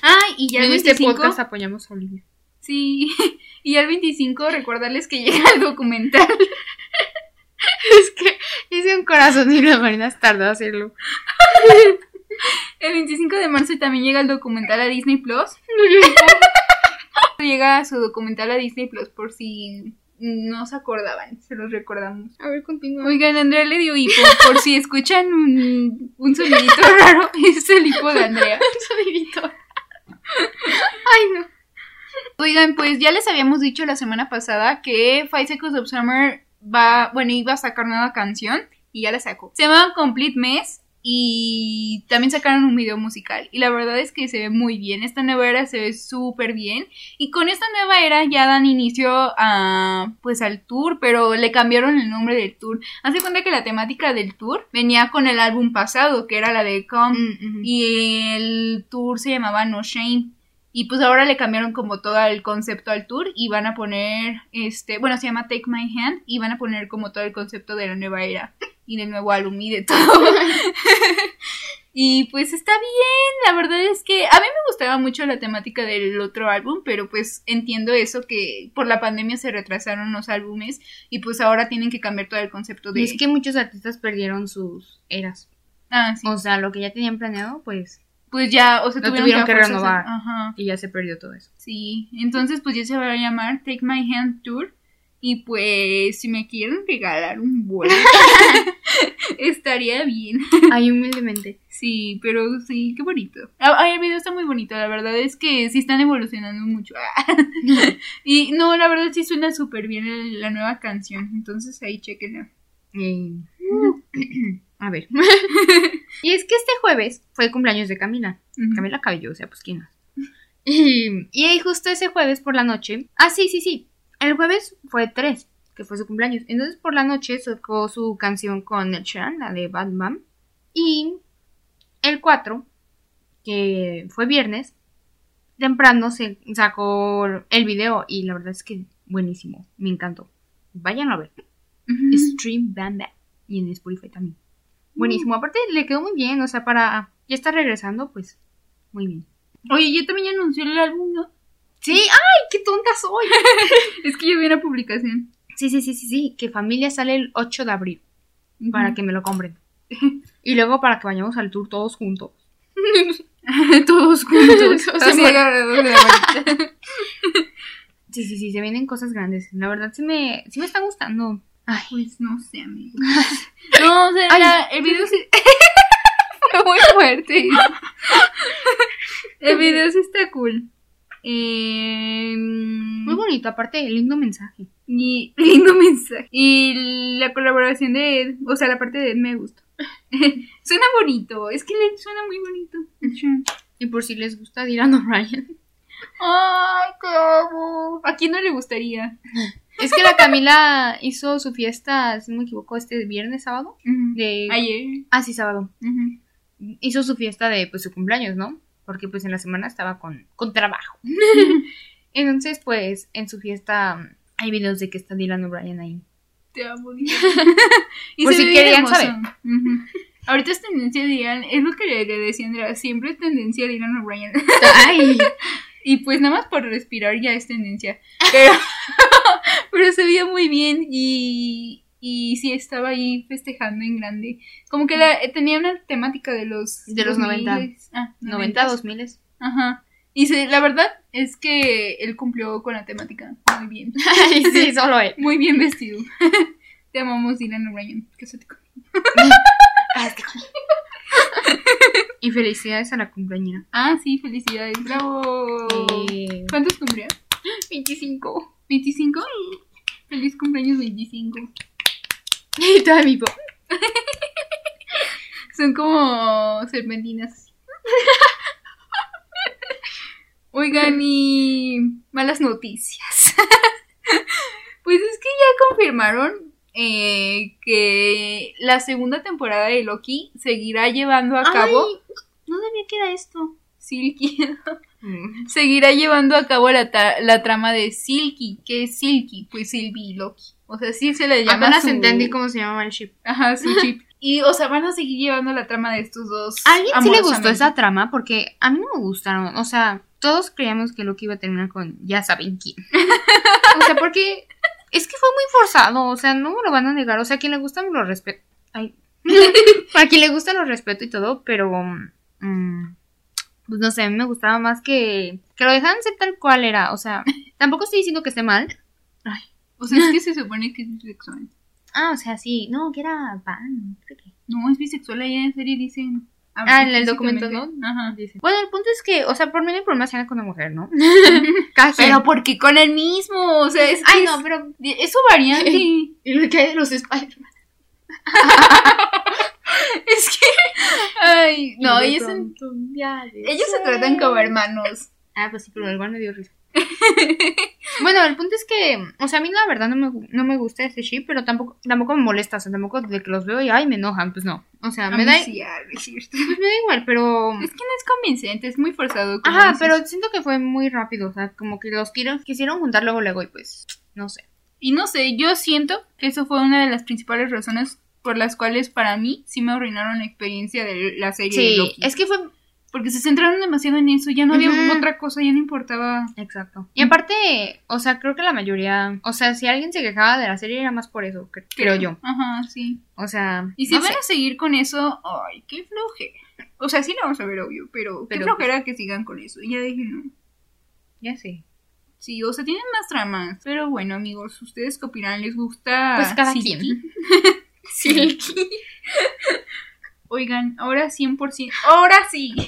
Ah, y ya el en este 25, podcast apoyamos a Olivia. sí, y ya el 25 recordarles que llega el documental. Es que hice un corazón y la Marina tardó en hacerlo. El 25 de marzo también llega el documental a Disney Plus. Llega su documental a Disney Plus por si no se acordaban, se los recordamos. A ver, continúa. Oigan, Andrea le dio hipo, por si escuchan un, un sonidito raro, es el hipo de Andrea. sonidito. Ay, no. Oigan, pues ya les habíamos dicho la semana pasada que Five Seconds of Summer va, bueno, iba a sacar nueva canción y ya la sacó. Se llama Complete Mess y también sacaron un video musical y la verdad es que se ve muy bien. Esta nueva era se ve súper bien y con esta nueva era ya dan inicio a pues al tour, pero le cambiaron el nombre del tour. Hace cuenta que la temática del tour venía con el álbum pasado, que era la de Come Mm, y el tour se llamaba No Shame. Y pues ahora le cambiaron como todo el concepto al tour y van a poner, este, bueno, se llama Take My Hand y van a poner como todo el concepto de la nueva era y del nuevo álbum y de todo. y pues está bien, la verdad es que a mí me gustaba mucho la temática del otro álbum, pero pues entiendo eso que por la pandemia se retrasaron los álbumes y pues ahora tienen que cambiar todo el concepto de... Y es que muchos artistas perdieron sus eras. Ah, sí. O sea, lo que ya tenían planeado, pues pues ya, o sea, tuvieron, tuvieron que renovar. Ajá. Y ya se perdió todo eso. Sí, entonces pues ya se va a llamar Take My Hand Tour y pues si me quieren regalar un vuelo estaría bien. Ay, humildemente. Sí, pero sí, qué bonito. Ah, Ay, el video está muy bonito, la verdad es que sí están evolucionando mucho. y no, la verdad sí suena súper bien la nueva canción, entonces ahí chequenla. Eh, A ver. y es que este jueves fue el cumpleaños de Camila. Camila Cabello, o sea, pues quién más. Y, y ahí justo ese jueves por la noche. Ah, sí, sí, sí. El jueves fue 3, que fue su cumpleaños. Entonces por la noche sacó su canción con el Sheeran, la de Bad Bam. Y el 4, que fue viernes, temprano se sacó el video y la verdad es que buenísimo. Me encantó. Vayan a ver. Stream Bam. Y en Spotify también. Buenísimo. Aparte le quedó muy bien. O sea, para ya estar regresando, pues muy bien. Oye, ya también anunció el álbum, ¿no? Sí, ¡ay, qué tonta soy! Es que yo vi una publicación. Sí, sí, sí, sí, sí. Que familia sale el 8 de abril. Para que me lo compren. Y luego para que vayamos al tour todos juntos. Todos juntos. Así. Sí, sí, sí, se vienen cosas grandes. La verdad sí me, sí me está gustando. Ay, Pues no sé, amigo. No, o sea, Ay. la- el video sí. Fue muy fuerte. el video sí está cool. Eh, muy bonito. Aparte, lindo mensaje. y lindo mensaje. Y la colaboración de Ed, o sea, la parte de Ed me gustó. suena bonito, es que le suena muy bonito. Y por si les gusta Dylan O'Brien. Ay, qué amo. ¿A quién no le gustaría? Es que la Camila hizo su fiesta, si no me equivoco, este viernes, sábado. De... Ayer. Ah, sí, sábado. Hizo su fiesta de pues su cumpleaños, ¿no? Porque pues en la semana estaba con, con trabajo. Entonces, pues, en su fiesta mm, hay videos de que está Dylan O'Brien ahí. Te amo, Dylan. y Por se si querían saber. Ahorita es tendencia de Dylan, es lo que le, decía Andrea, siempre es tendencia de Dylan O'Brien. Ay, y pues nada más por respirar ya es tendencia. Pero, pero se veía muy bien y, y sí estaba ahí festejando en grande. Como que la, tenía una temática de los... De los 90. 2000, Ah, 90, 90s. 2000. Ajá. Y se- la verdad es que él cumplió con la temática muy bien. Sí, solo él. Muy bien vestido. Te amamos, Dylan O'Brien. Cásate conmigo. Y felicidades a la cumpleañera. Ah, sí, felicidades. Bravo. Eh, ¿Cuántos cumplió? 25. ¿25? Feliz cumpleaños 25. Y toda mi. Son como serpentinas. Oigan, y malas noticias. pues es que ya confirmaron eh, que la segunda temporada de Loki seguirá llevando a cabo. no sabía que era esto. Silky. seguirá llevando a cabo la, la trama de Silky. ¿Qué es Silky? Pues Sylvie y Loki. O sea, sí se le llama Apenas su... entendí cómo se llamaba el ship. Ajá, su chip. Y, o sea, van a seguir llevando la trama de estos dos. ¿A alguien sí le gustó esa trama? Porque a mí no me gustaron. O sea, todos creíamos que Loki iba a terminar con ya saben quién. o sea, porque es que fue muy forzado. O sea, no me lo van a negar. O sea, a quien le gusta me lo respeto. Ay. a quien le gusta lo respeto y todo, pero. mm, pues no sé, a mí me gustaba más que. Que lo dejaran ser tal cual era. O sea, tampoco estoy diciendo que esté mal. Ay. O sea, es que se supone que es bisexual. Ah, o sea, sí. No, que era pan. no es bisexual. Ahí en la serie dicen. Ah, en el documento, ¿no? Ajá. Bueno, el punto es que, o sea, por mí no hay problema si con una mujer, ¿no? Quien. Pero porque con el mismo. O sea, es que Ay, no, pero. es su variante. Y lo que hay de los Spider-Man. es que. Ay, no, ellos, son- ellos se tratan como hermanos. Ah, pues sí, pero igual me dio risa. bueno, el punto es que, o sea, a mí la verdad no me, no me gusta ese ship, pero tampoco, tampoco me molesta, o sea, tampoco de que los veo y ay, me enojan, pues no. O sea, A me da, sí, pues me da igual, pero... Es que no es convincente, es muy forzado. Ajá, dices. pero siento que fue muy rápido, o sea, como que los quiero, quisieron juntar luego, luego y pues, no sé. Y no sé, yo siento que eso fue una de las principales razones por las cuales para mí sí me arruinaron la experiencia de la serie de Sí, Loki. es que fue Porque se centraron demasiado en eso, ya no había otra cosa, ya no importaba. Exacto. Y aparte, o sea, creo que la mayoría, o sea, si alguien se quejaba de la serie era más por eso, cre- creo yo. Ajá, sí. O sea, Y si no van sé. a seguir con eso, ay, qué floje. O sea, sí la vamos a ver, obvio, pero, Pero, qué flojera que sigan con eso. Y ya dije, no. Ya sé. Sí, o sea, tienen más tramas. Pero bueno, amigos, ¿ustedes qué opinan? ¿Les gusta? Pues cada Silky? quien. Silky. Oigan, ahora 100%. Ahora sí. es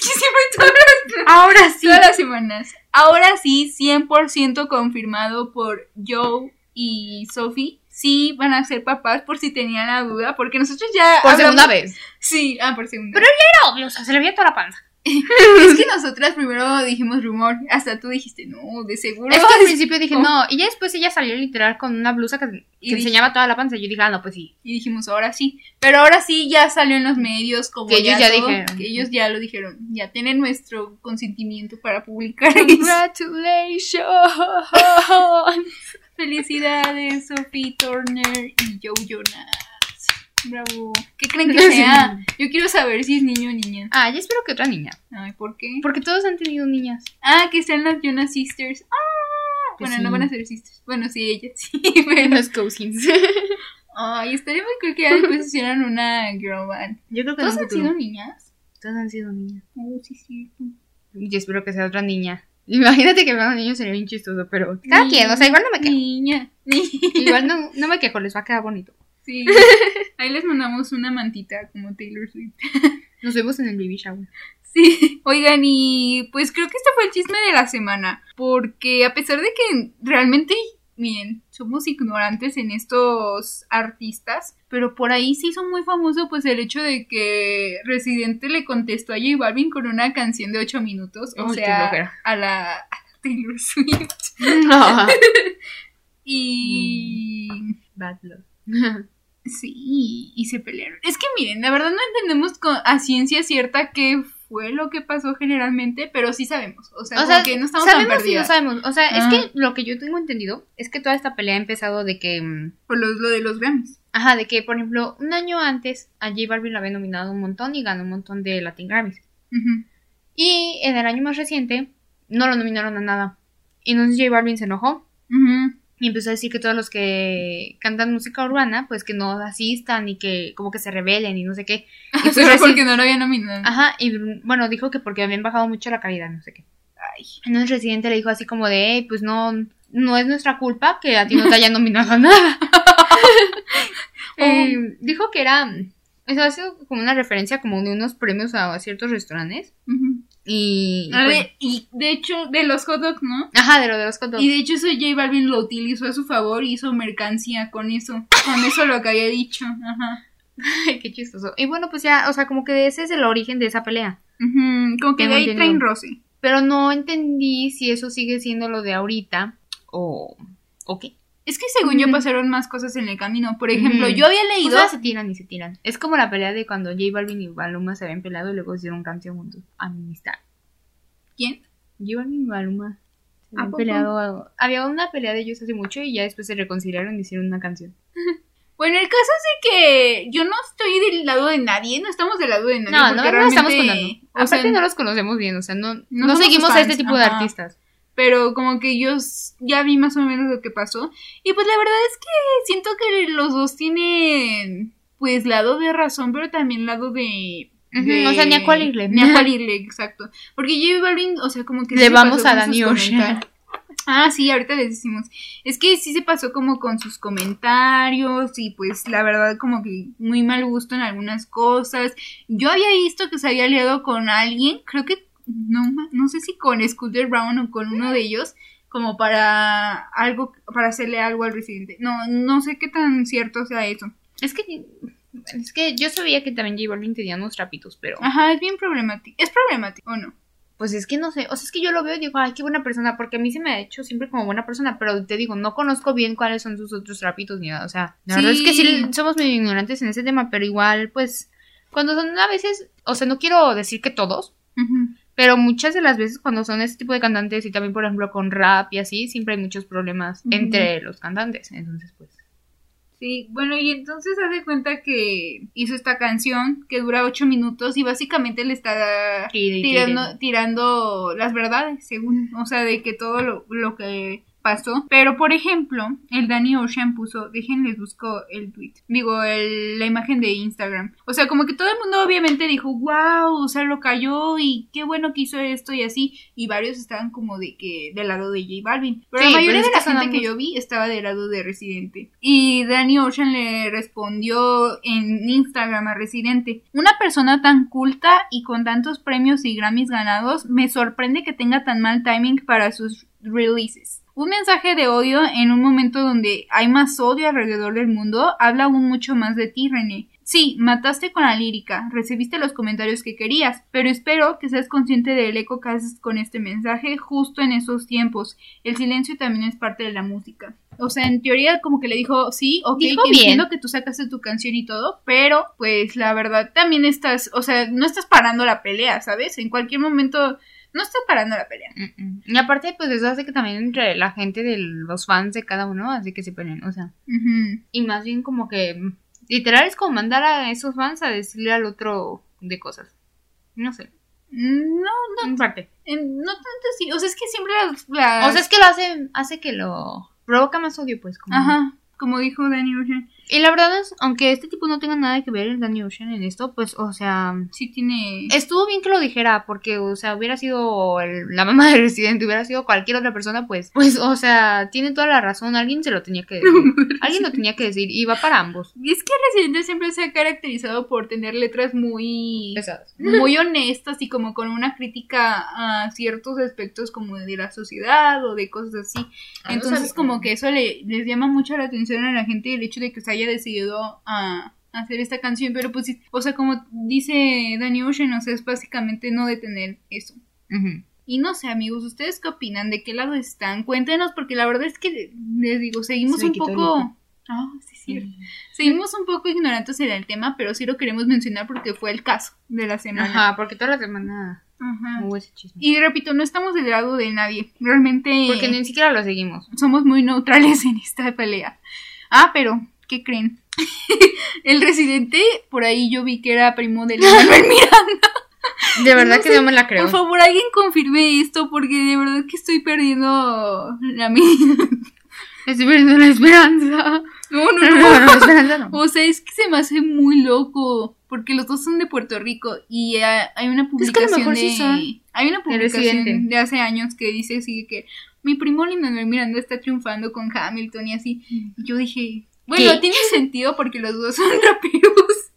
que siempre todas las, Ahora sí. todas las semanas. Ahora sí, 100% confirmado por Joe y Sophie. Sí, van a ser papás por si tenían la duda, porque nosotros ya. Por hablamos- segunda vez. Sí, ah, por segunda. Pero Era obvio, o sea, se le veía toda la panza. Es que nosotras primero dijimos rumor, hasta tú dijiste, no, de seguro. Es que al principio dije, no, y ya después ella salió literal con una blusa que, que Y dije- enseñaba toda la panza. Yo dije, ah, no, pues sí. Y dijimos, ahora sí. Pero ahora sí ya salió en los medios como Que ellos ya todo, dijeron. Que ellos ya lo dijeron. Ya tienen nuestro consentimiento para publicar. Congratulations. Felicidades, Sophie Turner y Joe Jonas. Bravo. ¿Qué creen que sea? Yo quiero saber si es niño o niña. Ah, yo espero que otra niña. Ay, ¿por qué? Porque todos han tenido niñas. Ah, que sean las Jonas Sisters. Ah, Pues bueno, sí. no van a ser sisters. Bueno, sí, ellas sí. Pero... Los cousins. Ay, estaría muy cool que ya después hicieran una girl band. Yo creo que ¿Todos en un han sido niñas? Todos han sido niñas. Oh, sí, sí. Yo espero que sea otra niña. Imagínate que vean un niño sería bien chistoso, pero cada Ni- quien, o sea, igual no me quejo. Niña. Igual no, no me quejo, les va a quedar bonito. Sí. Ahí les mandamos una mantita como Taylor Swift. Nos vemos en el baby shower. Sí. Oigan, y pues creo que este fue el chisme de la semana. Porque a pesar de que realmente, miren, somos ignorantes en estos artistas. Pero por ahí se hizo muy famoso pues el hecho de que Residente le contestó a J Balvin con una canción de 8 minutos. O sea, a la, a la Taylor Swift. No. Y... Bad love. Sí, y se pelearon. Es que miren, la verdad no entendemos con- a ciencia cierta qué fue lo que pasó generalmente, pero sí sabemos. O sea, O sea, como que no estamos tan sabemos y no perdidas. sabemos. O sea, Ah. es que lo que yo tengo entendido es que toda esta pelea ha empezado de que. mm, Por los- lo de los Grammys. Ajá, de que, por ejemplo, un año antes a J Balvin la había nominado un montón y ganó un montón de Latin Grammys. Y en el año más reciente no lo nominaron a nada. Y entonces J Balvin se enojó Ujú. Y empezó a decir que todos los que cantan música urbana, pues que no asistan y que como que se rebelen y no sé qué. Y pues Pero Resi- porque no lo había nominado. Ajá, y bueno, dijo que porque habían bajado mucho la calidad, no sé qué. Ay. Entonces Residente le dijo así como de, "Ey, pues no, no es nuestra culpa que a ti no te hayan nominado a nada. Eh, dijo que era, eso ha sido como una referencia como de unos premios a ciertos restaurantes. Ujú. Y, A ver, y de hecho, de los hot dogs, ¿no? ajá, de lo de los hot dogs. Y de hecho eso J Balvin lo utilizó a su favor y hizo mercancía con eso. Con eso lo que había dicho. Ajá. Ay, qué chistoso. Y bueno, pues ya, o sea, como que ese es el origen de esa pelea. Ujú, Como que de ahí traen roce. Pero no entendí si eso sigue siendo lo de ahorita o, o qué. Es que según yo pasaron más cosas en el camino. Por ejemplo, yo había O leído. sea, se tiran y se tiran. Es como la pelea de cuando J Balvin y Baluma se habían peleado y luego hicieron canción juntos. Amistad. ¿Quién? J Balvin y Baluma se ¿A habían peleado. Había una pelea de ellos hace mucho y ya después se reconciliaron y hicieron una canción. Bueno, el caso es de que yo no estoy del lado de nadie, no estamos del lado de nadie. No, no, no estamos contando. o sea, Aparte no los conocemos bien, o sea, no, no, seguimos a este tipo de artistas. Pero como que yo ya vi más o menos lo que pasó. Y pues la verdad es que siento que los dos tienen, pues, lado de razón, pero también lado de... De- o sea, ni a cuál irle. Ni a cuál irle, exacto. Porque J Balvin, o sea, como que... Le sí vamos a Ocean. comentarios. Ah, sí, ahorita les decimos. Es que sí se pasó como con sus comentarios y pues la verdad como que muy mal gusto en algunas cosas. Yo había visto que se había aliado con alguien, creo que no, no sé si con Scooter Brown o con uno de ellos, como para algo, para hacerle algo al residente. No, no sé qué tan cierto sea eso. Es que, es que yo sabía que también J Balvin tenía unos trapitos, pero Ajá, es bien problemático. Es problemático, ¿o no? pues es que no sé, o sea, es que yo lo veo y digo, ay, qué buena persona, porque a mí se me ha hecho siempre como buena persona, pero te digo, no conozco bien cuáles son sus otros trapitos ni nada, o sea, la verdad es que Sí. sí somos medio ignorantes en ese tema, pero igual, pues, cuando son a veces, o sea, no quiero decir que todos, Ujú. Pero muchas de las veces cuando son ese tipo de cantantes y también, por ejemplo, con rap y así, siempre hay muchos problemas entre los cantantes, entonces, pues, Sí, bueno, y entonces haz de cuenta que hizo esta canción que dura ocho minutos y básicamente le está tirando, tirando las verdades, según, o sea, de que todo lo, lo que pasó. Pero, por ejemplo, el Danny Ocean puso, déjenles busco el tweet, digo, el, la imagen de Instagram. O sea, como que todo el mundo obviamente dijo, wow, o sea, lo cayó y qué bueno que hizo esto y así. Y varios estaban como de que del lado de J Balvin. Pero Sí, la mayoría pero de la gente que yo vi estaba del lado de Residente. Y Danny Ocean le respondió en Instagram a Residente, una persona tan culta y con tantos premios y Grammys ganados, me sorprende que tenga tan mal timing para sus releases. Un mensaje de odio en un momento donde hay más odio alrededor del mundo habla aún mucho más de ti, René. Sí, mataste con la lírica, recibiste los comentarios que querías, pero espero que seas consciente del eco que haces con este mensaje justo en esos tiempos. El silencio también es parte de la música. O sea, en teoría como que le dijo, sí, ok, Dijo que bien. entiendo que tú sacaste tu canción y todo, pero pues la verdad también estás, o sea, no estás parando la pelea, ¿sabes? En cualquier momento no estás parando la pelea. Mm, mm. Y aparte, pues eso hace que también entre la gente de los fans de cada uno, así que se peleen, o sea. Y más bien como que, literal es como mandar a esos fans a decirle al otro de cosas. No sé, No, en parte. en- no tanto así, o sea, es que siempre las... las- O sea, es que lo hace, hace que lo provoca más odio, pues. Como... Ajá, como dijo Danny Ocean, Y la verdad es, aunque este tipo no tenga nada que ver el Danny Ocean en esto, pues, o sea, sí tiene... estuvo bien que lo dijera, porque, o sea, hubiera sido el- la mamá del residente, hubiera sido cualquier otra persona, pues, pues, o sea, tiene toda la razón, alguien se lo tenía que decir, alguien lo tenía que decir, y va para ambos. Y es que Residente siempre se ha caracterizado por tener letras muy... Pesadas. muy honestas y como con una crítica a ciertos aspectos como de la sociedad o de cosas así. Ah, no Entonces sabía. como que eso le, les llama mucho la atención a la gente el hecho de que se haya decidido a hacer esta canción, pero pues, o sea, como dice Danny Ocean, o sea, es básicamente no detener eso. Y no sé, amigos, ¿ustedes qué opinan? ¿De qué lado están? Cuéntenos, porque la verdad es que, les digo, seguimos Se un poco... Ah, sí, sí. Seguimos un poco ignorantes en el tema, pero sí lo queremos mencionar porque fue el caso de la semana. Ajá, porque toda la semana Ajá. hubo ese chisme. Y repito, no estamos del lado de nadie. Realmente Porque ni siquiera lo seguimos. somos muy neutrales en esta pelea. Ah, pero, ¿qué creen? el residente, por ahí yo vi que era primo de Manuel Miranda. De verdad No que sé, no me la creo. Por favor, alguien confirme esto porque de verdad que estoy perdiendo la mi... Estoy perdiendo la esperanza. No, no, No, no. no, la esperanza no. O sea, es que se me hace muy loco. Porque los dos son de Puerto Rico. Y eh, hay una Es que a lo publicación mejor de. sí hay una publicación de hace años que dice así que mi primo Lin Manuel Miranda está triunfando con Hamilton y así. Y yo dije. Bueno, ¿Qué? tiene sentido porque los dos son raperos.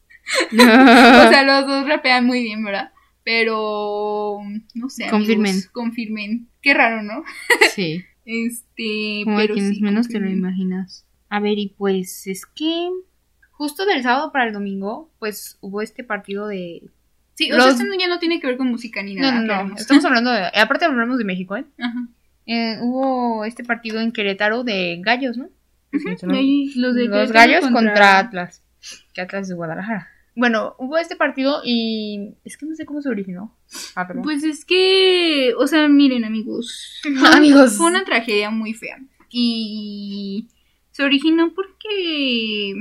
o sea, los dos rapean muy bien, ¿verdad? Pero. No sé. amigos, Confirmen. confirmen. Qué raro, ¿no? sí. Este. Como pero quienes sí, menos te lo imaginas. A ver, y pues es que justo del sábado para el domingo, pues hubo este partido de... Sí, o Los- sea, esto no- ya no tiene que ver con música ni No, nada. no, no. aclaremos. Estamos hablando de... Aparte hablamos de México, ¿eh? Ajá. Eh, hubo este partido en Querétaro de gallos, ¿no? Sí, los de Los Querétaro gallos contra... Atlas. Que Atlas es de Guadalajara. Bueno, hubo este partido y es que no sé cómo se originó. Ah, perdón. Pues es que, o sea, miren amigos, Amigos. fue una tragedia muy fea y se originó porque,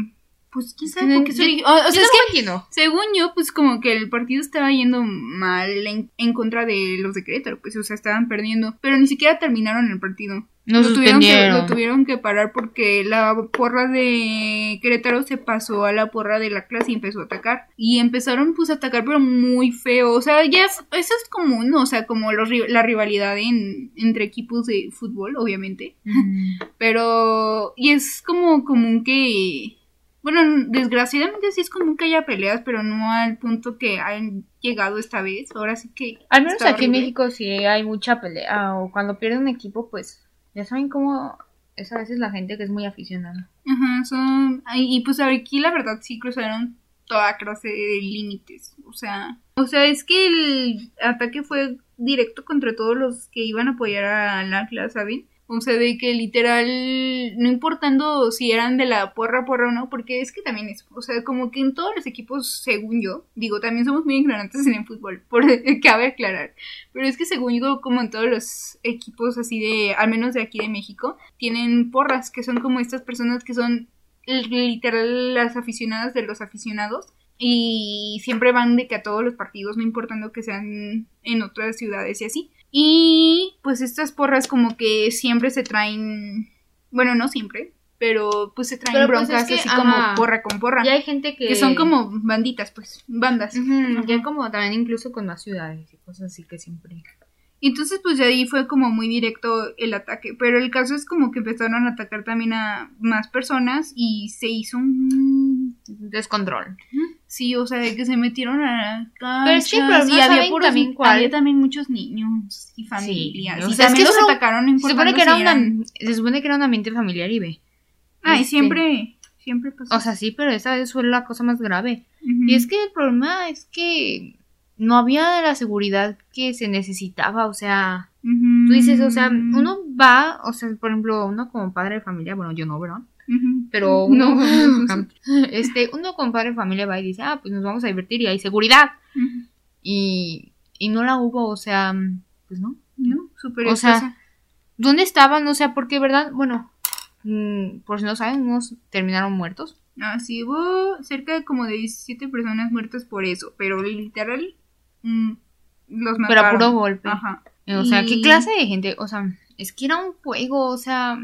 pues quién sabe por qué se Yo-. O, o sea, es que entiendo. según yo, pues como que el partido estaba yendo mal en, en contra de los de Querétaro, pues o sea, estaban perdiendo, pero ni siquiera terminaron el partido. Nos lo tuvieron, que, lo tuvieron que parar porque la porra de Querétaro se pasó a la porra de la clase y empezó a atacar. Y empezaron pues a atacar pero muy feo. O sea, ya es- eso es común, ¿no? o sea, como los la rivalidad en, entre equipos de fútbol, obviamente. Mm. Pero, y es como común que, bueno, desgraciadamente sí es común que haya peleas, pero no al punto que han llegado esta vez. Ahora sí que... Al menos aquí en. México sí hay mucha pelea. O cuando pierde un equipo, pues ya saben cómo es a veces la gente que es muy aficionada. Ajá, son... Y pues aquí la verdad sí cruzaron toda clase de límites. O sea... O sea, es que el ataque fue directo contra todos los que iban a apoyar al Atlas, ¿saben? O sea, de que literal, no importando si eran de la porra porra o no, porque es que también es, o sea, como que en todos los equipos, según yo, digo, también somos muy ignorantes en el fútbol, por cabe aclarar, pero es que según yo, como en todos los equipos así de, al menos de aquí de México, tienen porras, que son como estas personas que son literal las aficionadas de los aficionados y siempre van de que a todos los partidos, no importando que sean en otras ciudades y así. Y pues estas porras como que siempre se traen, bueno, no siempre, pero pues se traen Pero, pues, broncas es que, así como porra con porra. Y hay gente que... que son como banditas, pues, bandas. Ya como también incluso con las ciudades y cosas así que siempre... Y Entonces, pues de ahí fue como muy directo el ataque. Pero el caso es como que empezaron a atacar también a más personas y se hizo un... Descontrol. Sí, o sea, de que se metieron a Pero es que el canchas problema, y había ¿saben puros, también cuál? había también muchos niños y familias. o y es también que los atacaron no Se supone, que era si una, eran- se supone que era un ambiente familiar y ve. Ay, este- siempre, siempre pasó. O sea, sí, pero esa vez fue la cosa más grave. Y es que el problema es que no había la seguridad que se necesitaba, o sea, Ujú. tú dices, o sea, uno va, o sea, por ejemplo, uno como padre de familia, bueno, yo no, ¿verdad? Pero uno, No. este, uno como padre de familia va y dice, ah, pues nos vamos a divertir y hay seguridad. Y, y no la hubo, o sea, pues no. No, súper O sea. ¿Dónde estaban? O sea, porque, ¿verdad? Bueno, mm, por si no saben, unos terminaron muertos. Ah, sí, hubo cerca de como de 17 personas muertas por eso, pero literal mm, los Pero a mataron. puro golpe. Ajá. O sea, ¿qué Y- clase de gente? O sea, es que era un juego, o sea,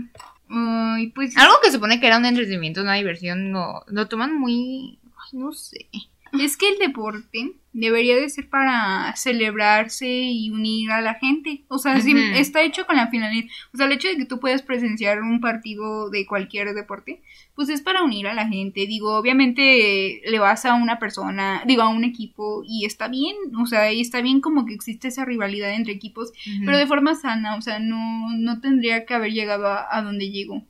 Ay, pues algo que supone que era un entretenimiento, una diversión, no, lo toman muy, ay, no sé. es que el deporte debería de ser para celebrarse y unir a la gente. O sea, sí, Ujú. está hecho con la finalidad. O sea, el hecho de que tú puedas presenciar un partido de cualquier deporte, pues es para unir a la gente. Digo, obviamente le vas a una persona, digo, a un equipo y está bien. O sea, y está bien como que existe esa rivalidad entre equipos, pero de forma sana. O sea, no, no tendría que haber llegado a, a donde llegó.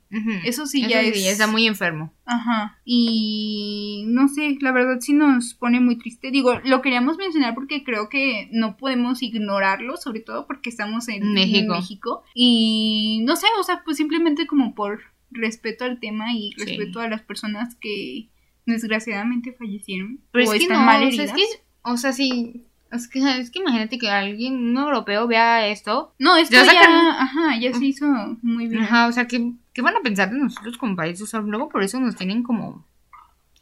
Eso sí ya es- está muy enfermo. Ajá. Y no sé, la verdad sí nos pone muy triste. Digo, lo queríamos mencionar porque creo que no podemos ignorarlo, sobre todo porque estamos en México. en México. Y no sé, o sea, pues simplemente como por respeto al tema y Sí. respeto a las personas que desgraciadamente fallecieron Pero o es que están no, mal o sea, heridas. es que, o sea, sí, es que, es que imagínate que alguien, un europeo vea esto. No, esto Ya ya, sacan- ajá, ya se hizo muy bien. Ajá, o sea, ¿qué, qué van a pensar de nosotros como país? O sea, luego por eso nos tienen como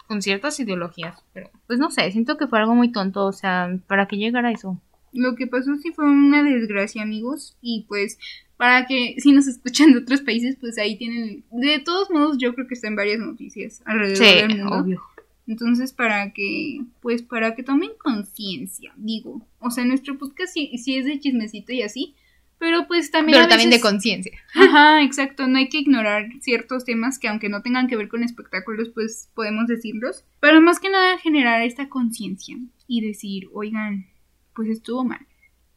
con ciertas ideologías. Pero, pues no sé, siento que fue algo muy tonto, o sea, ¿para qué llegara eso? Lo que pasó sí fue una desgracia, amigos. Y pues, para que si nos escuchan de otros países, pues ahí tienen. De todos modos, yo creo que está en varias noticias alrededor del mundo. obvio. Entonces, para que, pues, para que tomen conciencia, digo. O sea, nuestro podcast sí, sí es de chismecito y así. Pero pues también. Pero a también de conciencia. Ajá, exacto. No hay que ignorar ciertos temas que, aunque no tengan que ver con espectáculos, pues podemos decirlos. Pero más que nada, generar esta conciencia y decir, oigan, pues estuvo mal.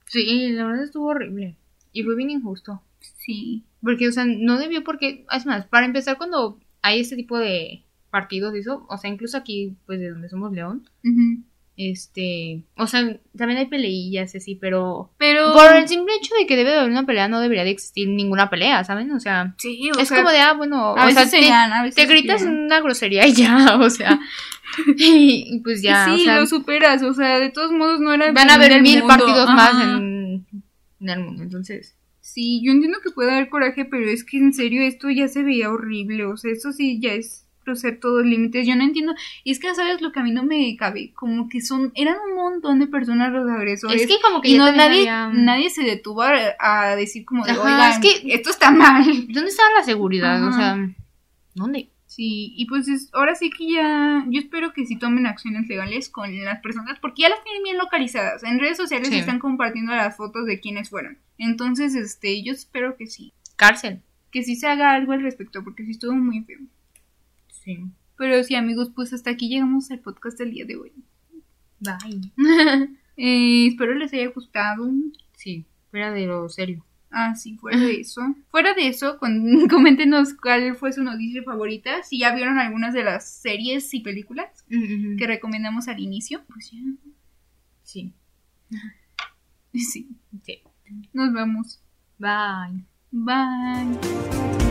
Sí, la verdad estuvo horrible. Y fue bien injusto. Sí. Porque, o sea, no debió porque, es más, para empezar, cuando hay este tipo de partidos y eso, o sea, incluso aquí, pues de donde somos León, Ujú. Este, o sea, también hay peleillas así, pero Pero. por el simple hecho de que debe de haber una pelea, no debería de existir ninguna pelea, ¿saben? O sea, Sí, o es sea, como de, ah, bueno, a o veces te, dan, a veces te se gritas tiran. una grosería y ya, o sea, y, pues ya, sí, o sea, lo superas, o sea, de todos modos no era van a haber mil mundo. partidos más en el mundo, entonces, Sí, yo entiendo que puede haber coraje, pero es que en serio esto ya se veía horrible, o sea, eso sí ya es cruzar todos los límites. Yo no entiendo, y es que sabes lo que a mí no me cabe, como que son eran un montón de personas los agresores. es que como que y ya no nadie había- nadie se detuvo a, a decir como de, Ajá, oigan, es que- esto está mal. ¿dónde estaba la seguridad? O sea, ¿dónde? Sí, y pues es- ahora sí que ya, yo espero que sí tomen acciones legales con las personas, porque ya las tienen bien localizadas. En redes sociales Sí. están compartiendo las fotos de quienes fueron. Entonces, este, yo espero que sí, Cárcel. que sí se haga algo al respecto, porque sí estuvo muy feo. Sí. Pero sí, amigos, pues hasta aquí llegamos al podcast del día de hoy. Bye. Eh, espero les haya gustado. sí, fuera de lo serio. Ah, sí, fuera de eso. Fuera de eso, con- coméntenos cuál fue su noticia favorita. Si ya vieron algunas de las series y películas que recomendamos al inicio. Pues ya. Sí. Sí. Sí. Nos vemos. Bye. Bye.